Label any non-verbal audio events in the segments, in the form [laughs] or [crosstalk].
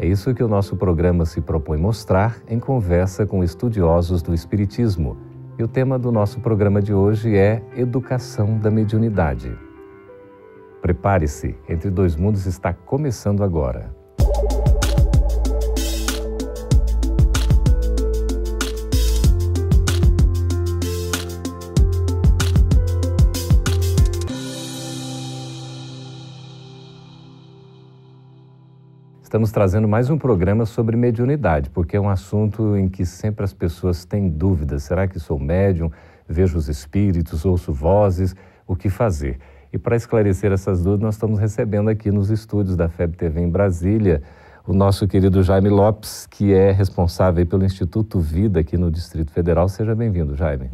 É isso que o nosso programa se propõe mostrar em conversa com estudiosos do Espiritismo. E o tema do nosso programa de hoje é Educação da Mediunidade. Prepare-se, Entre Dois Mundos está começando agora. Estamos trazendo mais um programa sobre mediunidade, porque é um assunto em que sempre as pessoas têm dúvidas. Será que sou médium? Vejo os espíritos, ouço vozes, o que fazer? E para esclarecer essas dúvidas, nós estamos recebendo aqui nos estúdios da FEB TV em Brasília o nosso querido Jaime Lopes, que é responsável pelo Instituto Vida aqui no Distrito Federal. Seja bem-vindo, Jaime.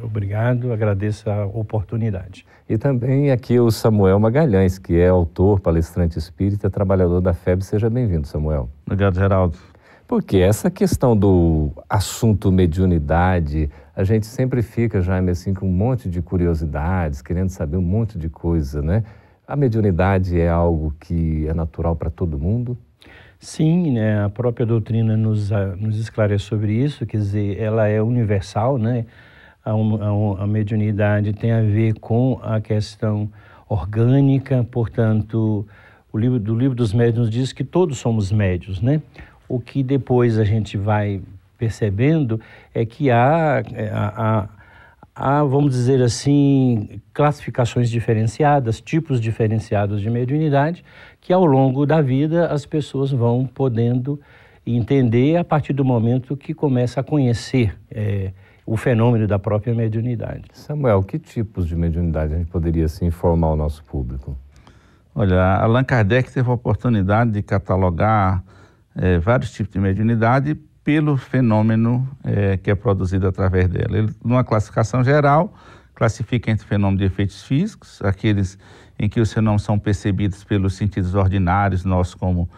Obrigado, agradeço a oportunidade. E também aqui o Samuel Magalhães, que é autor, palestrante espírita, trabalhador da FEB. Seja bem-vindo, Samuel. Obrigado, Geraldo. Porque essa questão do assunto mediunidade, a gente sempre fica, Jaime, assim, com um monte de curiosidades, querendo saber um monte de coisa, né? A mediunidade é algo que é natural para todo mundo? Sim, né, a própria doutrina nos, nos esclarece sobre isso, quer dizer, ela é universal, né? A, a, a mediunidade tem a ver com a questão orgânica, portanto, o livro do livro dos médiuns diz que todos somos médios, né? O que depois a gente vai percebendo é que há, há, há, vamos dizer assim, classificações diferenciadas, tipos diferenciados de mediunidade, que ao longo da vida as pessoas vão podendo entender a partir do momento que começa a conhecer é, o fenômeno da própria mediunidade. Samuel, que tipos de mediunidade a gente poderia assim, informar o nosso público? Olha, Allan Kardec teve a oportunidade de catalogar é, vários tipos de mediunidade pelo fenômeno é, que é produzido através dela. Ele, numa classificação geral, classifica entre fenômenos de efeitos físicos, aqueles em que os fenômenos são percebidos pelos sentidos ordinários, nós como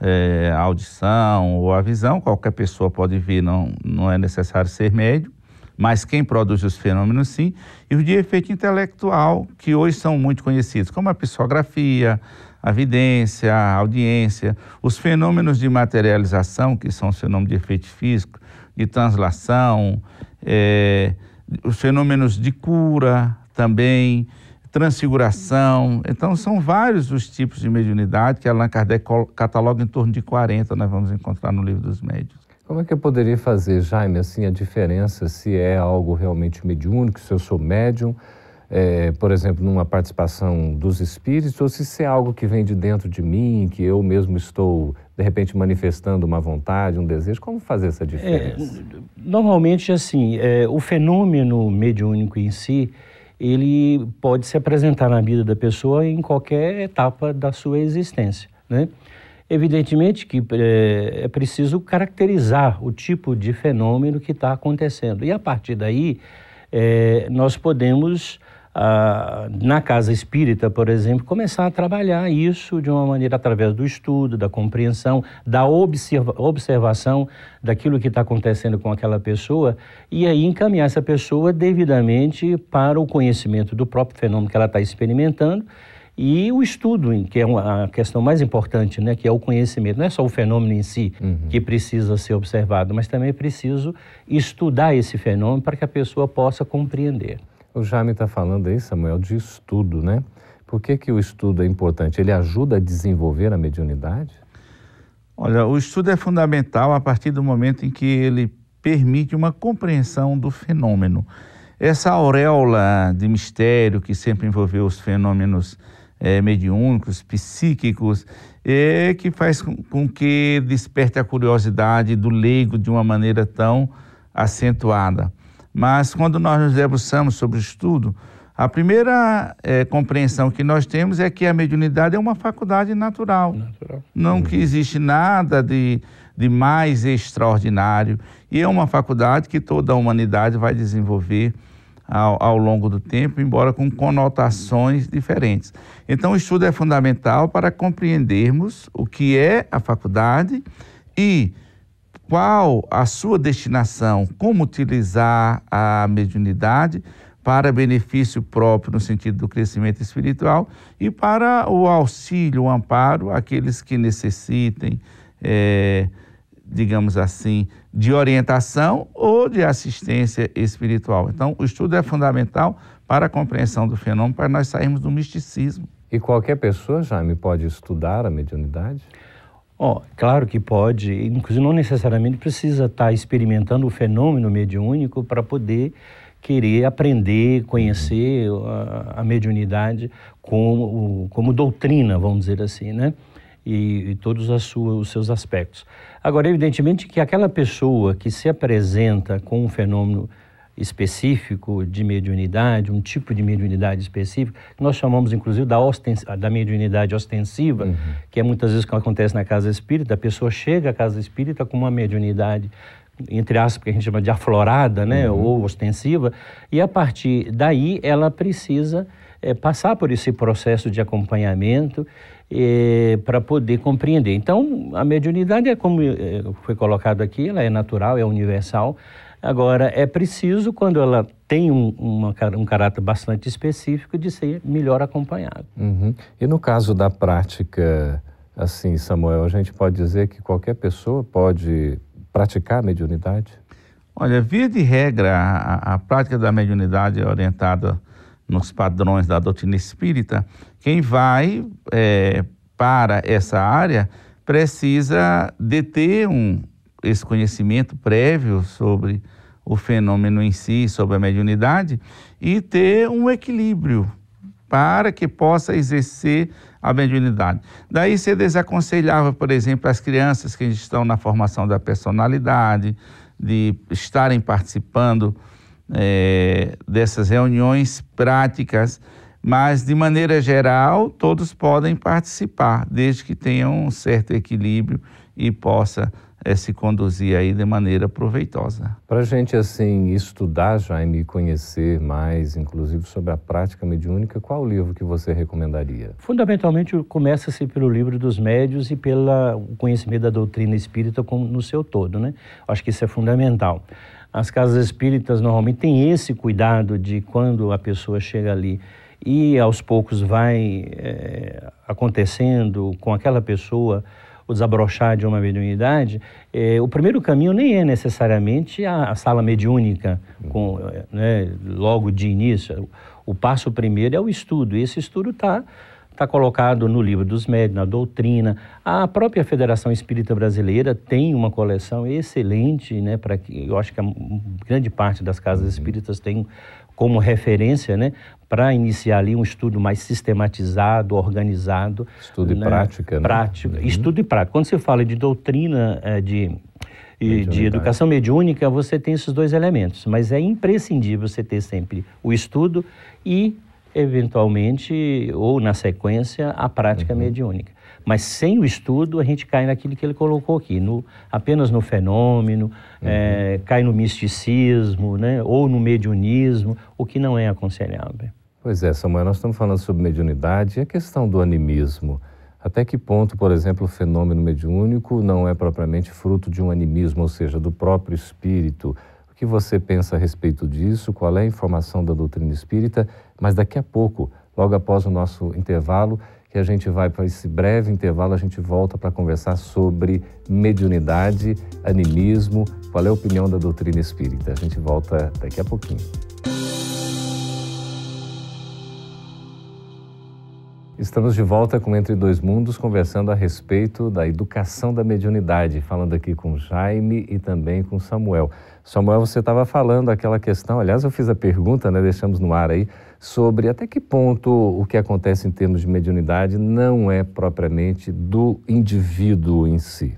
é, a audição ou a visão, qualquer pessoa pode ver, não, não é necessário ser médio, mas quem produz os fenômenos sim, e os de efeito intelectual, que hoje são muito conhecidos, como a psicografia, a vidência, a audiência, os fenômenos de materialização, que são os fenômenos de efeito físico, de translação, é, os fenômenos de cura também, transfiguração. Então, são vários os tipos de mediunidade que Allan Kardec cataloga em torno de 40, nós vamos encontrar no livro dos médios. Como é que eu poderia fazer, Jaime, assim, a diferença se é algo realmente mediúnico, se eu sou médium, é, por exemplo, numa participação dos espíritos, ou se é algo que vem de dentro de mim, que eu mesmo estou, de repente, manifestando uma vontade, um desejo? Como fazer essa diferença? É, normalmente, assim, é, o fenômeno mediúnico em si, ele pode se apresentar na vida da pessoa em qualquer etapa da sua existência, né? Evidentemente que é, é preciso caracterizar o tipo de fenômeno que está acontecendo. E a partir daí, é, nós podemos, ah, na casa espírita, por exemplo, começar a trabalhar isso de uma maneira através do estudo, da compreensão, da observa observação daquilo que está acontecendo com aquela pessoa e aí encaminhar essa pessoa devidamente para o conhecimento do próprio fenômeno que ela está experimentando e o estudo, que é a questão mais importante, né, que é o conhecimento. Não é só o fenômeno em si uhum. que precisa ser observado, mas também é preciso estudar esse fenômeno para que a pessoa possa compreender. O Jaime está falando aí, Samuel, de estudo, né? Por que, que o estudo é importante? Ele ajuda a desenvolver a mediunidade? Olha, o estudo é fundamental a partir do momento em que ele permite uma compreensão do fenômeno. Essa auréola de mistério que sempre envolveu os fenômenos é, mediúnicos, psíquicos, é, que faz com, com, que desperte a curiosidade do leigo de uma maneira tão acentuada. Mas quando nós nos debruçamos sobre o estudo, a primeira é, compreensão que nós temos é que a mediunidade é uma faculdade natural. natural. Não que existe nada de, de mais extraordinário. E é uma faculdade que toda a humanidade vai desenvolver ao, ao, longo do tempo, embora com conotações diferentes. Então, o estudo é fundamental para compreendermos o que é a faculdade e qual a sua destinação, como utilizar a mediunidade para benefício próprio no sentido do crescimento espiritual e para o auxílio, o amparo àqueles que necessitem, é, digamos assim, de orientação ou de assistência espiritual. Então, o estudo é fundamental para a compreensão do fenômeno, para nós sairmos do misticismo. E qualquer pessoa, Jaime, pode estudar a mediunidade? Oh, claro que pode, inclusive não necessariamente precisa estar experimentando o fenômeno mediúnico para poder querer aprender, conhecer a, a mediunidade como, como doutrina, vamos dizer assim, né? E, e todos sua, os seus aspectos. Agora, evidentemente que aquela pessoa que se apresenta com um fenômeno específico de mediunidade, um tipo de mediunidade específico, que nós chamamos inclusive da, ostens da mediunidade ostensiva, uhum. que é muitas vezes o que acontece na casa espírita, a pessoa chega à casa espírita com uma mediunidade entre aspas, que a gente chama de aflorada, né, uhum. ou ostensiva, e a partir daí ela precisa é, passar por esse processo de acompanhamento é, para poder compreender. Então, a mediunidade é como é, foi colocado aqui, ela é natural, é universal. Agora, é preciso, quando ela tem um, uma, um caráter bastante específico, de ser melhor acompanhado. Uhum. E no caso da prática, assim, Samuel, a gente pode dizer que qualquer pessoa pode praticar a mediunidade? Olha, via de regra, a, a prática da mediunidade é orientada nos padrões da doutrina espírita. Quem vai é, para essa área precisa de ter um, esse conhecimento prévio sobre o fenômeno em si, sobre a mediunidade, e ter um equilíbrio para que possa exercer a mediunidade. Daí você desaconselhava, por exemplo, as crianças que estão na formação da personalidade, de estarem participando é, dessas reuniões práticas, mas de maneira geral todos podem participar, desde que tenham um certo equilíbrio e possa é, se conduzir aí de maneira proveitosa. Para a gente, assim, estudar, Jaime, e conhecer mais, inclusive, sobre a prática mediúnica, qual o livro que você recomendaria? Fundamentalmente, começa-se pelo livro dos médios e pelo conhecimento da doutrina espírita como, no seu todo, né? Acho que isso é fundamental. As casas espíritas normalmente têm esse cuidado de quando a pessoa chega ali e aos poucos vai é, acontecendo com aquela pessoa o desabrochar de uma mediunidade, eh, o primeiro caminho nem é necessariamente a, a sala mediúnica, com, né, logo de início. O, passo primeiro é o estudo, e esse estudo está está colocado no livro dos médios, na doutrina. A própria Federação Espírita Brasileira tem uma coleção excelente, né, para que eu acho que a grande parte das casas espíritas tem como referência, né, para iniciar ali um estudo mais sistematizado, organizado. Estudo né, e prática, né? Prática, uhum. estudo e prática. Quando você fala de doutrina é, de, de educação mediúnica, você tem esses dois elementos, mas é imprescindível você ter sempre o estudo e, eventualmente, ou na sequência, a prática uhum. mediúnica. Mas sem o estudo, a gente cai naquilo que ele colocou aqui, no, apenas no fenômeno, uhum. é, cai no misticismo, né, ou no mediunismo, o que não é aconselhável. Pois é, Samuel, nós estamos falando sobre mediunidade e a questão do animismo. Até que ponto, por exemplo, o fenômeno mediúnico não é propriamente fruto de um animismo, ou seja, do próprio espírito? O que você pensa a respeito disso? Qual é a informação da doutrina espírita? Mas daqui a pouco, logo após o nosso intervalo, que a gente vai para esse breve intervalo, a gente volta para conversar sobre mediunidade, animismo, qual é a opinião da doutrina espírita. A gente volta daqui a pouquinho. Estamos de volta com Entre Dois Mundos, conversando a respeito da educação da mediunidade, falando aqui com Jaime e também com Samuel. Samuel, você estava falando aquela questão, aliás, eu fiz a pergunta, né, deixamos no ar aí, sobre até que ponto o que acontece em termos de mediunidade não é propriamente do indivíduo em si.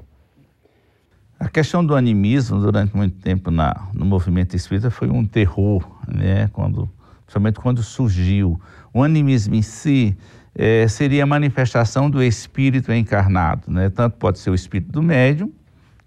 A questão do animismo, durante muito tempo na, no movimento espírita, foi um terror, né, quando, principalmente quando surgiu. O animismo em si é, seria a manifestação do espírito encarnado. Né? Tanto pode ser o espírito do médium,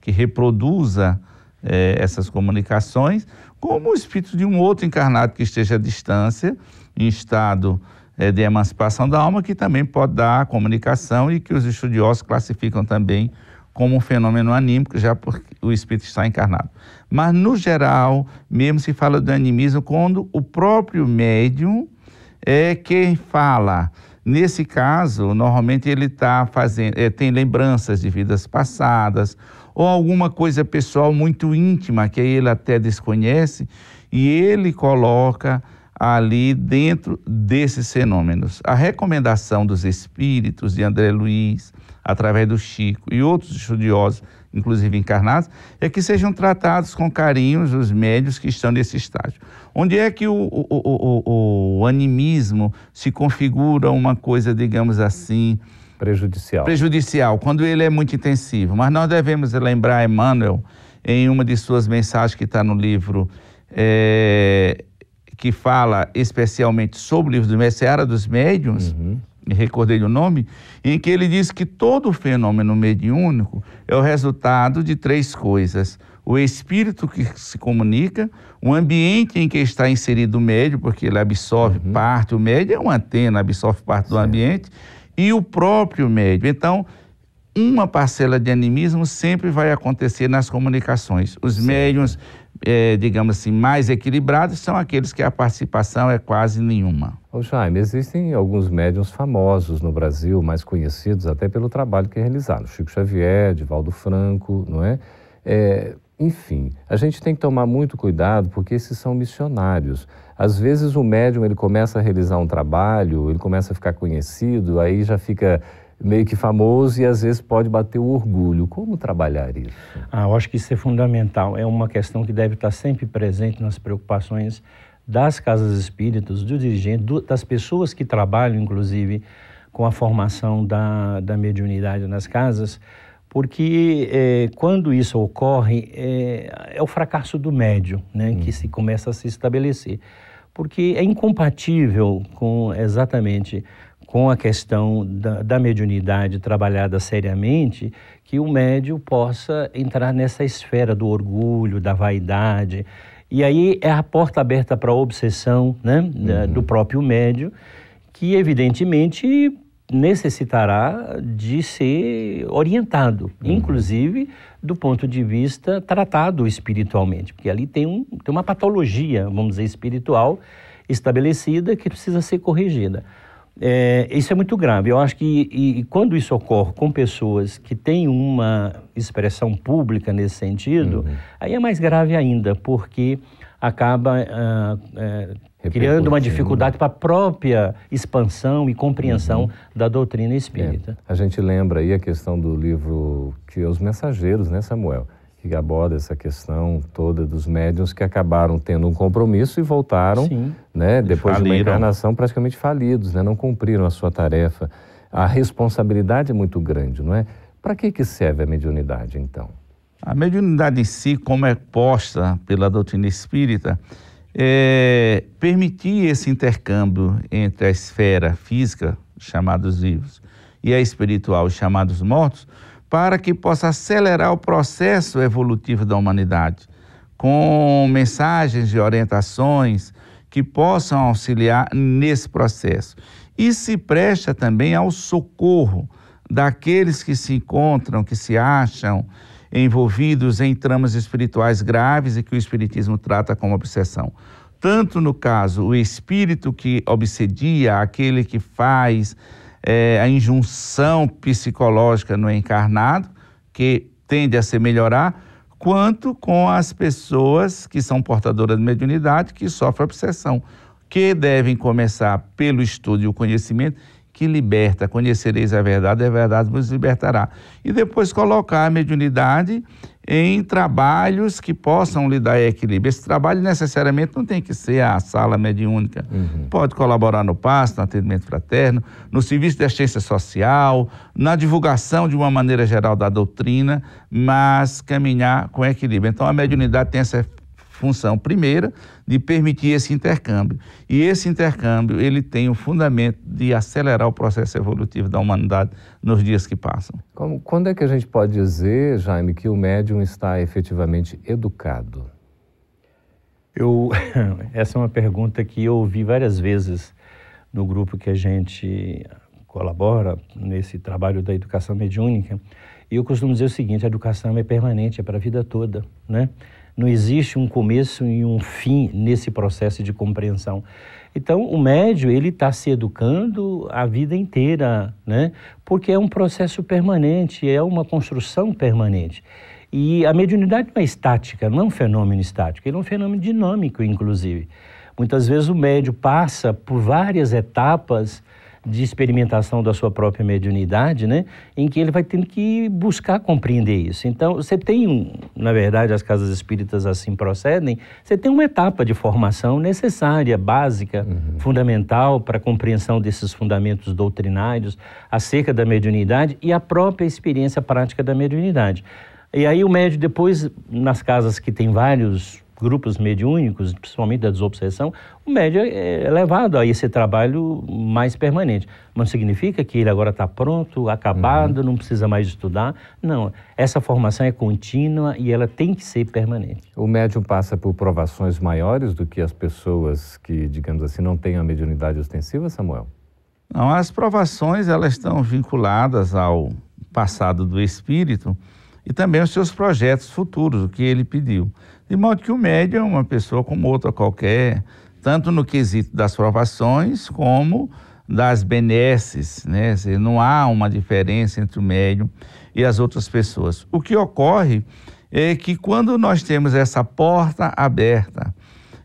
que reproduza é, essas comunicações, como o espírito de um outro encarnado que esteja à distância, em estado é, de emancipação da alma, que também pode dar comunicação e que os estudiosos classificam também como um fenômeno anímico, já porque o espírito está encarnado. Mas, no geral, mesmo se fala do animismo quando o próprio médium é quem fala. Nesse caso, normalmente ele está fazendo, é, tem lembranças de vidas passadas ou alguma coisa pessoal muito íntima que ele até desconhece e ele coloca ali dentro desses fenômenos. A recomendação dos espíritos de André Luiz, através do Chico e outros estudiosos, inclusive encarnados, é que sejam tratados com carinho os médios que estão nesse estágio. Onde é que o, o, o, o animismo se configura uma coisa, digamos assim, prejudicial. Prejudicial, quando ele é muito intensivo. Mas nós devemos lembrar Emmanuel, em uma de suas mensagens que está no livro é, que fala especialmente sobre o livro do Messeara dos Médiuns, uhum. Me recordei o nome, em que ele diz que todo fenômeno mediúnico é o resultado de três coisas. O espírito que se comunica, o ambiente em que está inserido o médio, porque ele absorve uhum. parte, o médio é uma antena, absorve parte certo. do ambiente, e o próprio médio. Então, uma parcela de animismo sempre vai acontecer nas comunicações. Os certo. médiums é, digamos assim, mais equilibrados são aqueles que a participação é quase nenhuma. Ô Jaime, existem alguns médiums famosos no Brasil, mais conhecidos até pelo trabalho que realizaram. Chico Xavier, Divaldo Franco, não é? é? Enfim, a gente tem que tomar muito cuidado porque esses são missionários. Às vezes o médium ele começa a realizar um trabalho, ele começa a ficar conhecido, aí já fica meio que famoso e às vezes pode bater o orgulho. Como trabalhar isso? Ah, eu acho que isso é fundamental. É uma questão que deve estar sempre presente nas preocupações das casas espíritas, do dirigente, do, das pessoas que trabalham, inclusive, com a formação da, da mediunidade nas casas, porque é, quando isso ocorre, é, é, o fracasso do médium né, hum. que se começa a se estabelecer. Porque é incompatível com exatamente com a questão da, da mediunidade trabalhada seriamente, que o médium possa entrar nessa esfera do orgulho, da vaidade. E aí é a porta aberta para a obsessão né, uhum. do próprio médium, que evidentemente necessitará de ser orientado, uhum. inclusive do ponto de vista tratado espiritualmente, porque ali tem, um, tem uma patologia, vamos dizer, espiritual estabelecida que precisa ser corrigida. É, isso é muito grave. Eu acho que e, e quando isso ocorre com pessoas que têm uma expressão pública nesse sentido, uhum. aí é mais grave ainda, porque acaba uh, uh, criando uma dificuldade para a própria expansão e compreensão uhum. da doutrina espírita. É. A gente lembra aí a questão do livro que os mensageiros, né, Samuel? Que aborda essa questão toda dos médiuns que acabaram tendo um compromisso e voltaram, Sim. né, depois de uma encarnação praticamente falidos, né, não cumpriram a sua tarefa. A responsabilidade é muito grande, não é? Para que, que serve a mediunidade, então? A mediunidade em si, como é posta pela doutrina espírita, é permitir esse intercâmbio entre a esfera física, chamados vivos, e a espiritual, chamados mortos, para que possa acelerar o processo evolutivo da humanidade, com mensagens e orientações que possam auxiliar nesse processo. E se presta também ao socorro daqueles que se encontram, que se acham envolvidos em tramas espirituais graves e que o Espiritismo trata como obsessão. Tanto no caso, o espírito que obsedia, aquele que faz é, a injunção psicológica no encarnado, que tende a se melhorar, quanto com as pessoas que são portadoras de mediunidade que sofrem obsessão, que devem começar pelo estudo e o conhecimento que liberta, conhecereis a verdade, a verdade vos libertará. E depois colocar a mediunidade em trabalhos que possam lhe dar equilíbrio. Esse trabalho necessariamente não tem que ser a sala mediúnica. Uhum. Pode colaborar no pasto, no atendimento fraterno, no serviço de assistência social, na divulgação de uma maneira geral da doutrina, mas caminhar com equilíbrio. Então a mediunidade tem essa função primeira de permitir esse intercâmbio. E esse intercâmbio, ele tem o fundamento de acelerar o processo evolutivo da humanidade nos dias que passam. Como, quando é que a gente pode dizer, Jaime, que o médium está efetivamente educado? Eu, [laughs] essa é uma pergunta que eu ouvi várias vezes no grupo que a gente colabora nesse trabalho da educação mediúnica. E eu costumo dizer o seguinte: a educação é permanente, é para a vida toda, né? Não existe um começo e um fim nesse processo de compreensão. Então, o médio ele está se educando a vida inteira, né? Porque é um processo permanente, é uma construção permanente. E a mediunidade não é estática, não é um fenômeno estático, ele é um fenômeno dinâmico, inclusive. Muitas vezes o médio passa por várias etapas de experimentação da sua própria mediunidade, né, em que ele vai tendo que buscar compreender isso. Então, você tem, um, na verdade, as casas espíritas assim procedem, você tem uma etapa de formação necessária, básica, uhum. fundamental para a compreensão desses fundamentos doutrinários acerca da mediunidade e a própria experiência prática da mediunidade. E aí o médio depois, nas casas que tem vários grupos mediúnicos, principalmente da desobsessão, o médio é levado a esse trabalho mais permanente. Mas não significa que ele agora está pronto, acabado, uhum. não precisa mais estudar. Não, essa formação é contínua e ela tem que ser permanente. O médium passa por provações maiores do que as pessoas que, digamos assim, não têm a mediunidade ostensiva, Samuel? Não, as provações elas estão vinculadas ao passado do espírito e também aos seus projetos futuros, o que ele pediu. De modo que o médium é uma pessoa como outra qualquer, tanto no quesito das provações como das benesses, né? Não há uma diferença entre o médium e as outras pessoas. O que ocorre é que quando nós temos essa porta aberta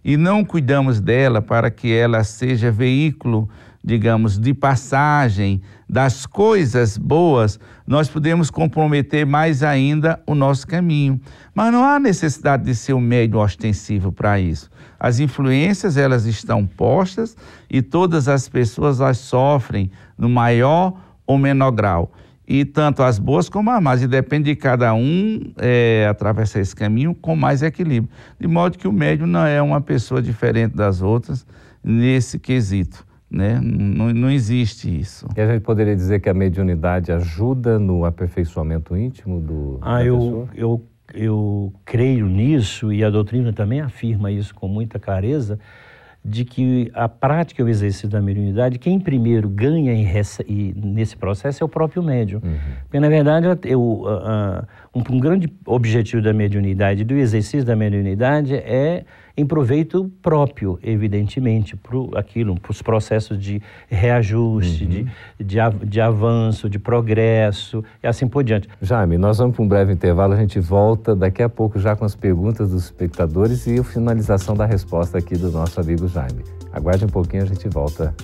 e não cuidamos dela para que ela seja veículo, digamos, de passagem das coisas boas, nós podemos comprometer mais ainda o nosso caminho. Mas não há necessidade de ser um médium ostensivo para isso. As influências, elas estão postas e todas as pessoas as sofrem no maior ou menor grau. E tanto as boas como as más. E depende de cada um é, atravessar esse caminho com mais equilíbrio. De modo que o médium não é uma pessoa diferente das outras nesse quesito. Né? Não, não existe isso. E a gente poderia dizer que a mediunidade ajuda no aperfeiçoamento íntimo do ah, da eu, pessoa? Eu, eu creio nisso e a doutrina também afirma isso com muita clareza, de que a prática e o exercício da mediunidade, quem primeiro ganha em, nesse processo é o próprio médium. Uhum. Porque, na verdade, eu, uh, um, um grande objetivo da mediunidade, do exercício da mediunidade, é em proveito próprio, evidentemente, para aquilo, para os processos de reajuste, uhum. de, de, de, avanço, de progresso e assim por diante. Jaime, nós vamos para um breve intervalo, a gente volta daqui a pouco já com as perguntas dos espectadores e a finalização da resposta aqui do nosso amigo Jaime. Aguarde um pouquinho, a gente volta.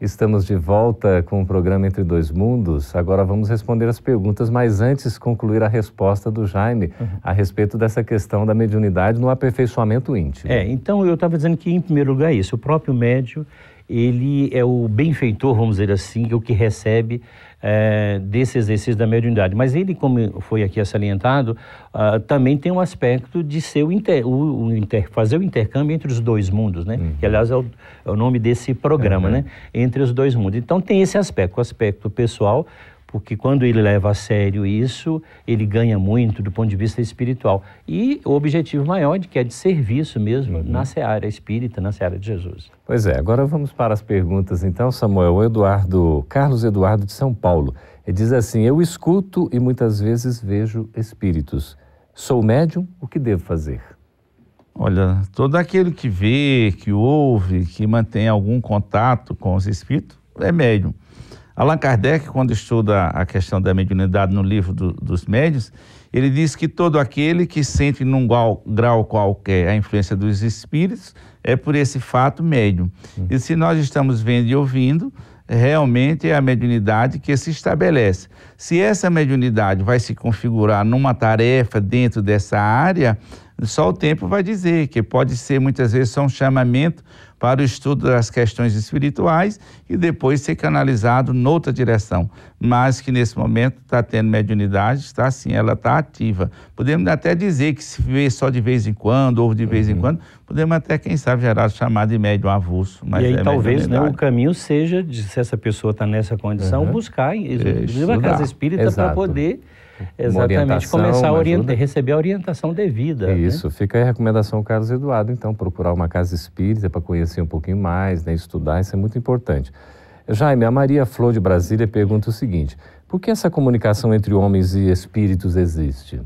Estamos de volta com o programa Entre Dois Mundos. Agora vamos responder as perguntas, mas antes concluir a resposta do Jaime uhum. a respeito dessa questão da mediunidade no aperfeiçoamento íntimo. É, então eu estava dizendo que, em primeiro lugar, é isso. O próprio médio, ele é o benfeitor, vamos dizer assim, é o que recebe é, desse exercício da mediunidade. Mas ele, como foi aqui salientado, uh, também tem um aspecto de ser o, inter, o, o inter, fazer o intercâmbio entre os dois mundos, né? Uhum. Que, aliás, é o, é o, nome desse programa, uhum. né? Entre os dois mundos. Então, tem esse aspecto, o aspecto pessoal, porque quando ele leva a sério isso, ele ganha muito do ponto de vista espiritual. E o objetivo maior, de que é de serviço mesmo, uhum. na seara espírita, na seara de Jesus. Pois é, agora vamos para as perguntas então, Samuel. O Eduardo, Carlos Eduardo de São Paulo, ele diz assim, eu escuto e muitas vezes vejo espíritos. Sou médium, o que devo fazer? Olha, todo aquele que vê, que ouve, que mantém algum contato com os espíritos, é médium. Allan Kardec, quando estuda a questão da mediunidade no livro do, dos médios, ele diz que todo aquele que sente num grau, grau, qualquer a influência dos espíritos é por esse fato médium. E se nós estamos vendo e ouvindo, realmente é a mediunidade que se estabelece. Se essa mediunidade vai se configurar numa tarefa dentro dessa área, Só o tempo vai dizer que pode ser muitas vezes só um chamamento para o estudo das questões espirituais e depois ser canalizado noutra direção. Mas que nesse momento está tendo mediunidade, está assim, ela está ativa. Podemos até dizer que se vê só de vez em quando, ou de vez uhum. em quando, podemos até, quem sabe, gerar chamado de médium avulso. e aí é talvez né, o caminho seja, de, se essa pessoa está nessa condição, uhum. buscar, inclusive a casa espírita para poder Exatamente, começar a receber a orientação devida. Né? Isso, né? fica aí a recomendação, Carlos Eduardo, então, procurar uma casa espírita para conhecer um pouquinho mais, né, estudar, isso é muito importante. Jaime, a Maria Flor de Brasília pergunta o seguinte: por que essa comunicação entre homens e espíritos existe?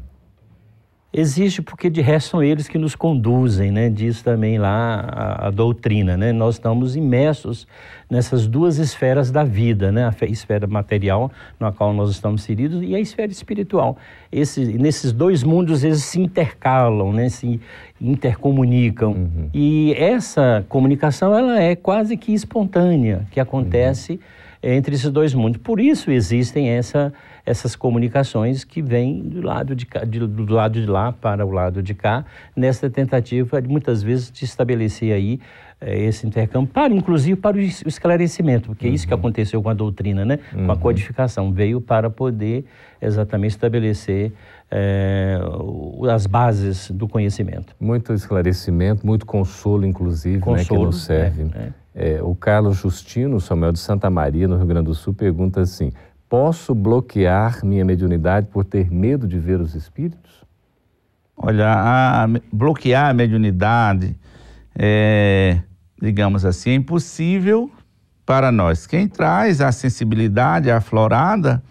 Existe porque de resto são eles que nos conduzem, né? Diz também lá a, a, doutrina, né? Nós estamos imersos nessas duas esferas da vida, né? A esfera material, na qual nós estamos inseridos, e a esfera espiritual. Esse, nesses dois mundos eles se intercalam, né? Se intercomunicam. Uhum. E essa comunicação ela é quase que espontânea, que acontece uhum. entre esses dois mundos. Por isso existem essa essas comunicações que vêm do lado de, cá, de, do lado de lá para o lado de cá, nessa tentativa, de, muitas vezes, de estabelecer aí é, esse intercâmbio, para, inclusive para o esclarecimento, porque uhum. é isso que uhum. aconteceu com a doutrina, né? Uhum. com a uhum. codificação, veio para poder exatamente estabelecer é, as bases do conhecimento. Muito esclarecimento, muito consolo, inclusive, consolo, né, que nos serve. É, é. o Carlos Justino, Samuel de Santa Maria, no Rio Grande do Sul, pergunta assim: Posso bloquear minha mediunidade por ter medo de ver os espíritos? Olha, a, bloquear a mediunidade é, digamos assim, é impossível para nós. Quem traz a sensibilidade aflorada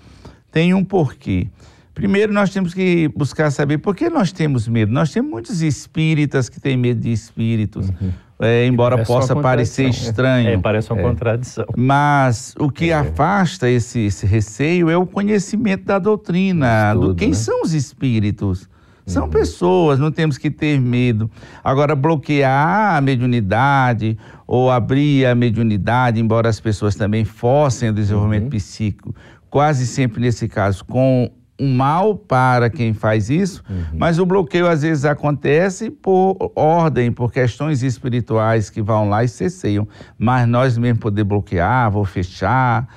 tem um porquê. Primeiro, nós temos que buscar saber por que nós temos medo. Nós temos muitos espíritas que têm medo de espíritos. Uhum é, embora parece possa parecer estranho. É, parece uma é. contradição. Mas o que é. afasta esse, esse, receio é o conhecimento da doutrina, Estudo, do quem né? são os espíritos. São uhum. pessoas, não temos que ter medo. Agora, bloquear a mediunidade ou abrir a mediunidade, embora as pessoas também fossem o desenvolvimento uhum. psíquico, quase sempre nesse caso com um mal para quem faz isso, uhum. mas o bloqueio às vezes acontece por ordem, por questões espirituais que vão lá e cesseiam. Mas nós mesmo poder bloquear, vou fechar,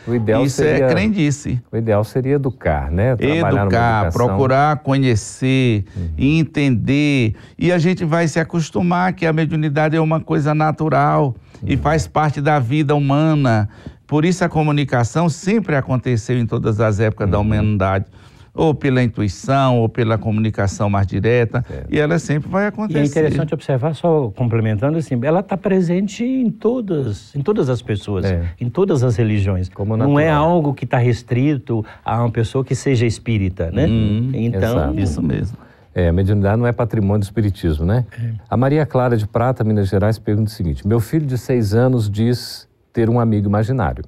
isso é seria, é crendice. O ideal seria educar, né? Trabalhar educar, procurar conhecer, uhum. entender. E a gente vai se acostumar que a mediunidade é uma coisa natural uhum. e faz parte da vida humana. Por isso a comunicação sempre aconteceu em todas as épocas da uhum. humanidade ou pela intuição, ou pela comunicação mais direta, certo. e ela sempre vai acontecer. E é interessante observar, só complementando assim, ela está presente em todas, em todas as pessoas, é. em todas as religiões. Como Não é algo que está restrito a uma pessoa que seja espírita, né? Hum, então, exato. isso mesmo. É, a mediunidade não é patrimônio do espiritismo, né? É. A Maria Clara de Prata, Minas Gerais, pergunta o seguinte: Meu filho de seis anos diz ter um amigo imaginário.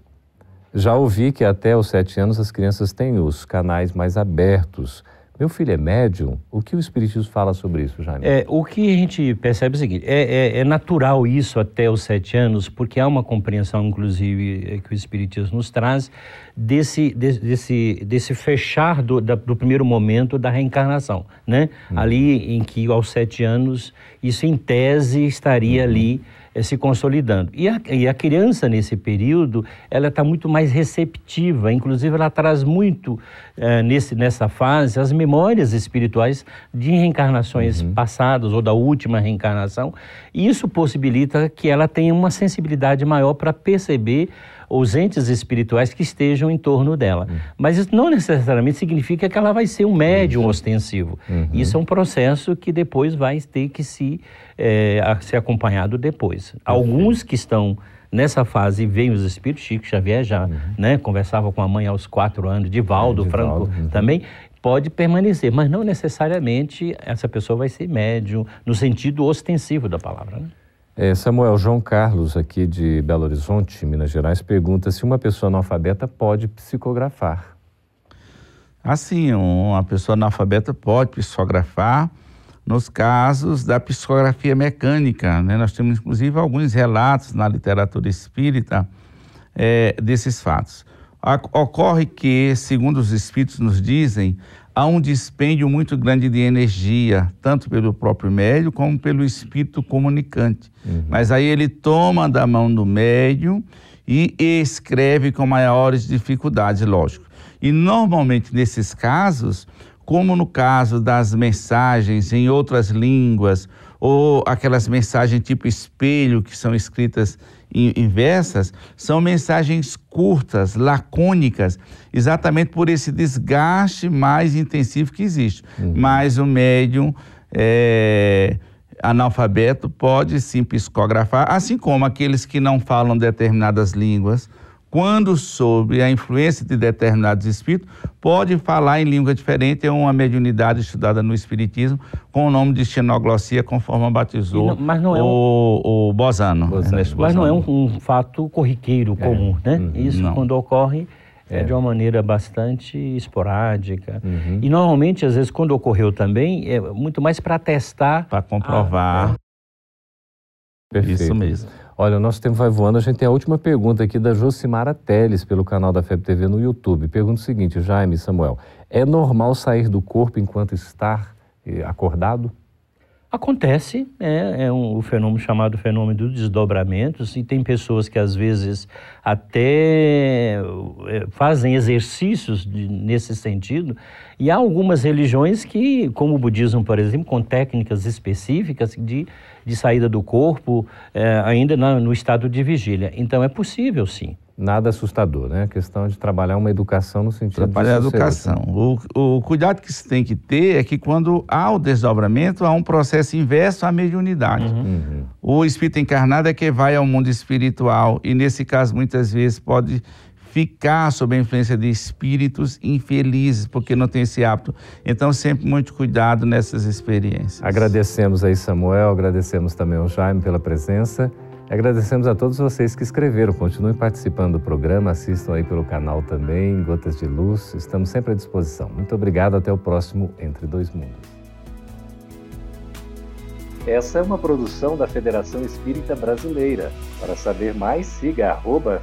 Já ouvi que até os sete anos as crianças têm os canais mais abertos. Meu filho é médium? O que o Espiritismo fala sobre isso, Jaime? É, o que a gente percebe é o seguinte: é, é, é, natural isso até os sete anos, porque há uma compreensão, inclusive, é, que o Espiritismo nos traz desse, desse, desse fechar do, da, do primeiro momento da reencarnação, né? Hum. Ali em que, aos sete anos, isso em tese estaria uhum. ali é, se consolidando. E a, e a, criança, nesse período, ela está muito mais receptiva, inclusive ela traz muito é, nesse, nessa fase as memórias espirituais de reencarnações uhum. passadas ou da última reencarnação. E isso possibilita que ela tenha uma sensibilidade maior para perceber os entes espirituais que estejam em torno dela. Uhum. Mas isso não necessariamente significa que ela vai ser um médium uhum. ostensivo. Uhum. Isso é um processo que depois vai ter que se, é, ser acompanhado depois. Alguns que estão nessa fase veem os espíritos, Chico Xavier já uhum. né, conversava com a mãe aos quatro anos, Divaldo, é, Franco uhum. também, pode permanecer, mas não necessariamente essa pessoa vai ser médium no sentido ostensivo da palavra. Né? É, Samuel João Carlos, aqui de Belo Horizonte, Minas Gerais, pergunta se uma pessoa analfabeta pode psicografar. Assim, uma pessoa analfabeta pode psicografar nos casos da psicografia mecânica. Né? Nós temos, inclusive, alguns relatos na literatura espírita é, desses fatos. Ocorre que, segundo os espíritos nos dizem, há um dispêndio muito grande de energia, tanto pelo próprio médium como pelo espírito comunicante. Uhum. Mas aí ele toma da mão do médium e escreve com maiores dificuldades, lógico. E normalmente nesses casos, como no caso das mensagens em outras línguas, ou aquelas mensagens tipo espelho que são escritas inversas, são mensagens curtas, lacônicas, exatamente por esse desgaste mais intensivo que existe. Uhum. Mas o médium é, analfabeto pode sim psicografar, assim como aqueles que não falam determinadas línguas quando sob a influência de determinados espíritos, pode falar em língua diferente, é uma mediunidade estudada no Espiritismo, com o nome de xenoglossia, conforme batizou não, mas não é um... o, o Bozano. Bozano. Mas não é um, um fato corriqueiro, é. comum, né? Uhum. Isso não. quando ocorre é. é. de uma maneira bastante esporádica. Uhum. E normalmente, às vezes, quando ocorreu também, é muito mais para testar. Para comprovar. A... Perfeito. Isso mesmo. Olha, o nosso tempo vai voando. A gente tem a última pergunta aqui da Josimara Teles, pelo canal da FEB TV no YouTube. Pergunta o seguinte, Jaime Samuel: é normal sair do corpo enquanto estar eh, acordado? Acontece, é, é um, o fenômeno chamado fenômeno dos desdobramentos, e tem pessoas que às vezes até é, fazem exercícios de, nesse sentido, e há algumas religiões que, como o budismo, por exemplo, com técnicas específicas de, de saída do corpo, é, ainda na, no estado de vigília. Então é possível, sim nada assustador, né? A questão de trabalhar uma educação no sentido trabalhar de a educação. O, o cuidado que se tem que ter é que quando há o desdobramento, há um processo inverso à mediunidade. Uhum. Uhum. O espírito encarnado é que vai ao mundo espiritual e nesse caso muitas vezes pode ficar sob a influência de espíritos infelizes, porque não tem esse hábito. Então, sempre muito cuidado nessas experiências. Agradecemos aí, Samuel, agradecemos também ao Jaime pela presença. Agradecemos a todos vocês que escreveram. Continuem participando do programa, assistam aí pelo canal também, Gotas de Luz. Estamos sempre à disposição. Muito obrigado, até o próximo Entre Dois Mundos. Essa é uma produção da Federação Espírita Brasileira. Para saber mais, siga arroba